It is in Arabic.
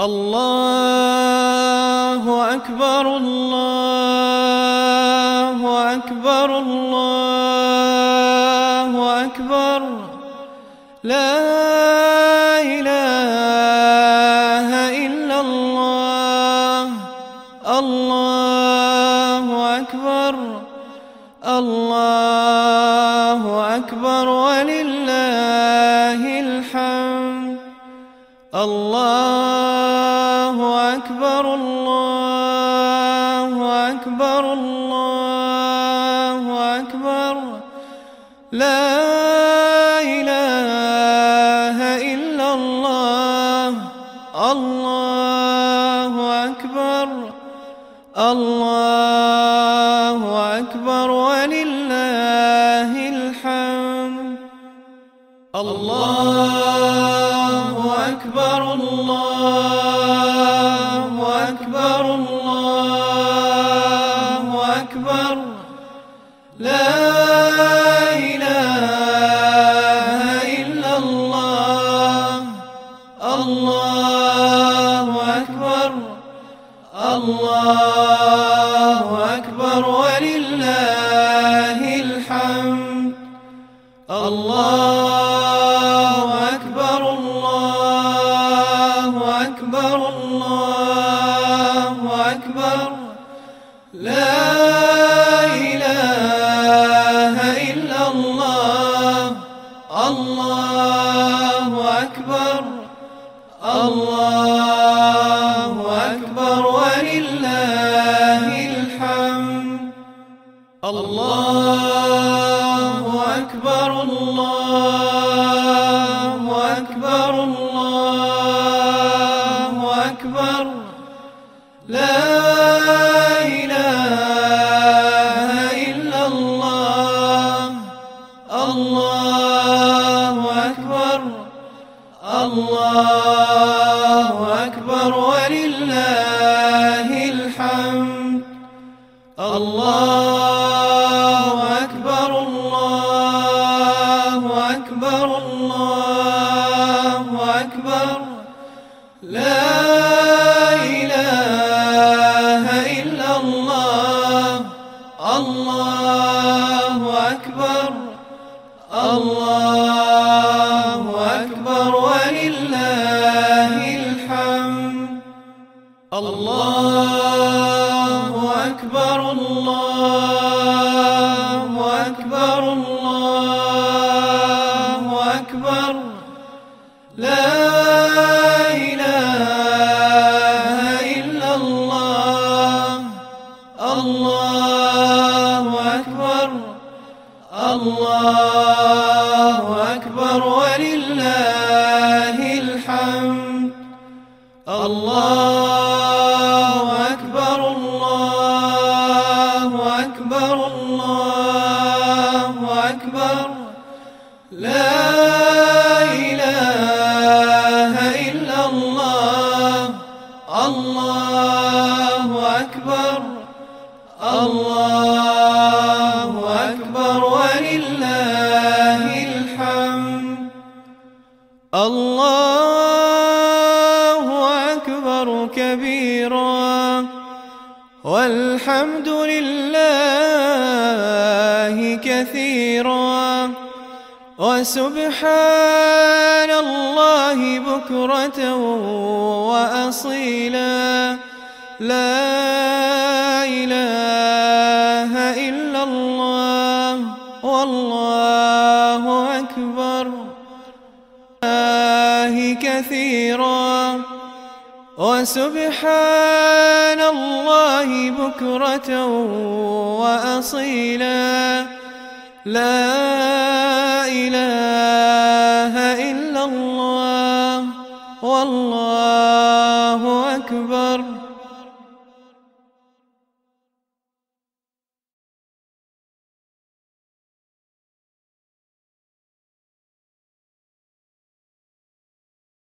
الله أكبر الله أكبر الله أكبر لا إله إلا الله الله الله أكبر الله أكبر الله أكبر. لا إله إلا الله الله أكبر الله أكبر ولله الحمد. الله أكبر الله أكبر. لا إله إلا الله. الله أكبر. الله أكبر. ولله الحمد. الله أكبر. الله أكبر. الله أكبر ولله الحمد. الله أكبر الله أكبر الله أكبر. لا إله إلا الله. الله أكبر الله الله أكبر ولله الحمد. الله أكبر الله أكبر الله أكبر. لا إله إلا الله. الله أكبر. الله أكبر كبيرا والحمد لله كثيرا وسبحان الله بكرة وأصيلا. لا إله إلا الله والله كثيرا. وسبحان الله بكرة وأصيلا. لا إله إلا الله. والله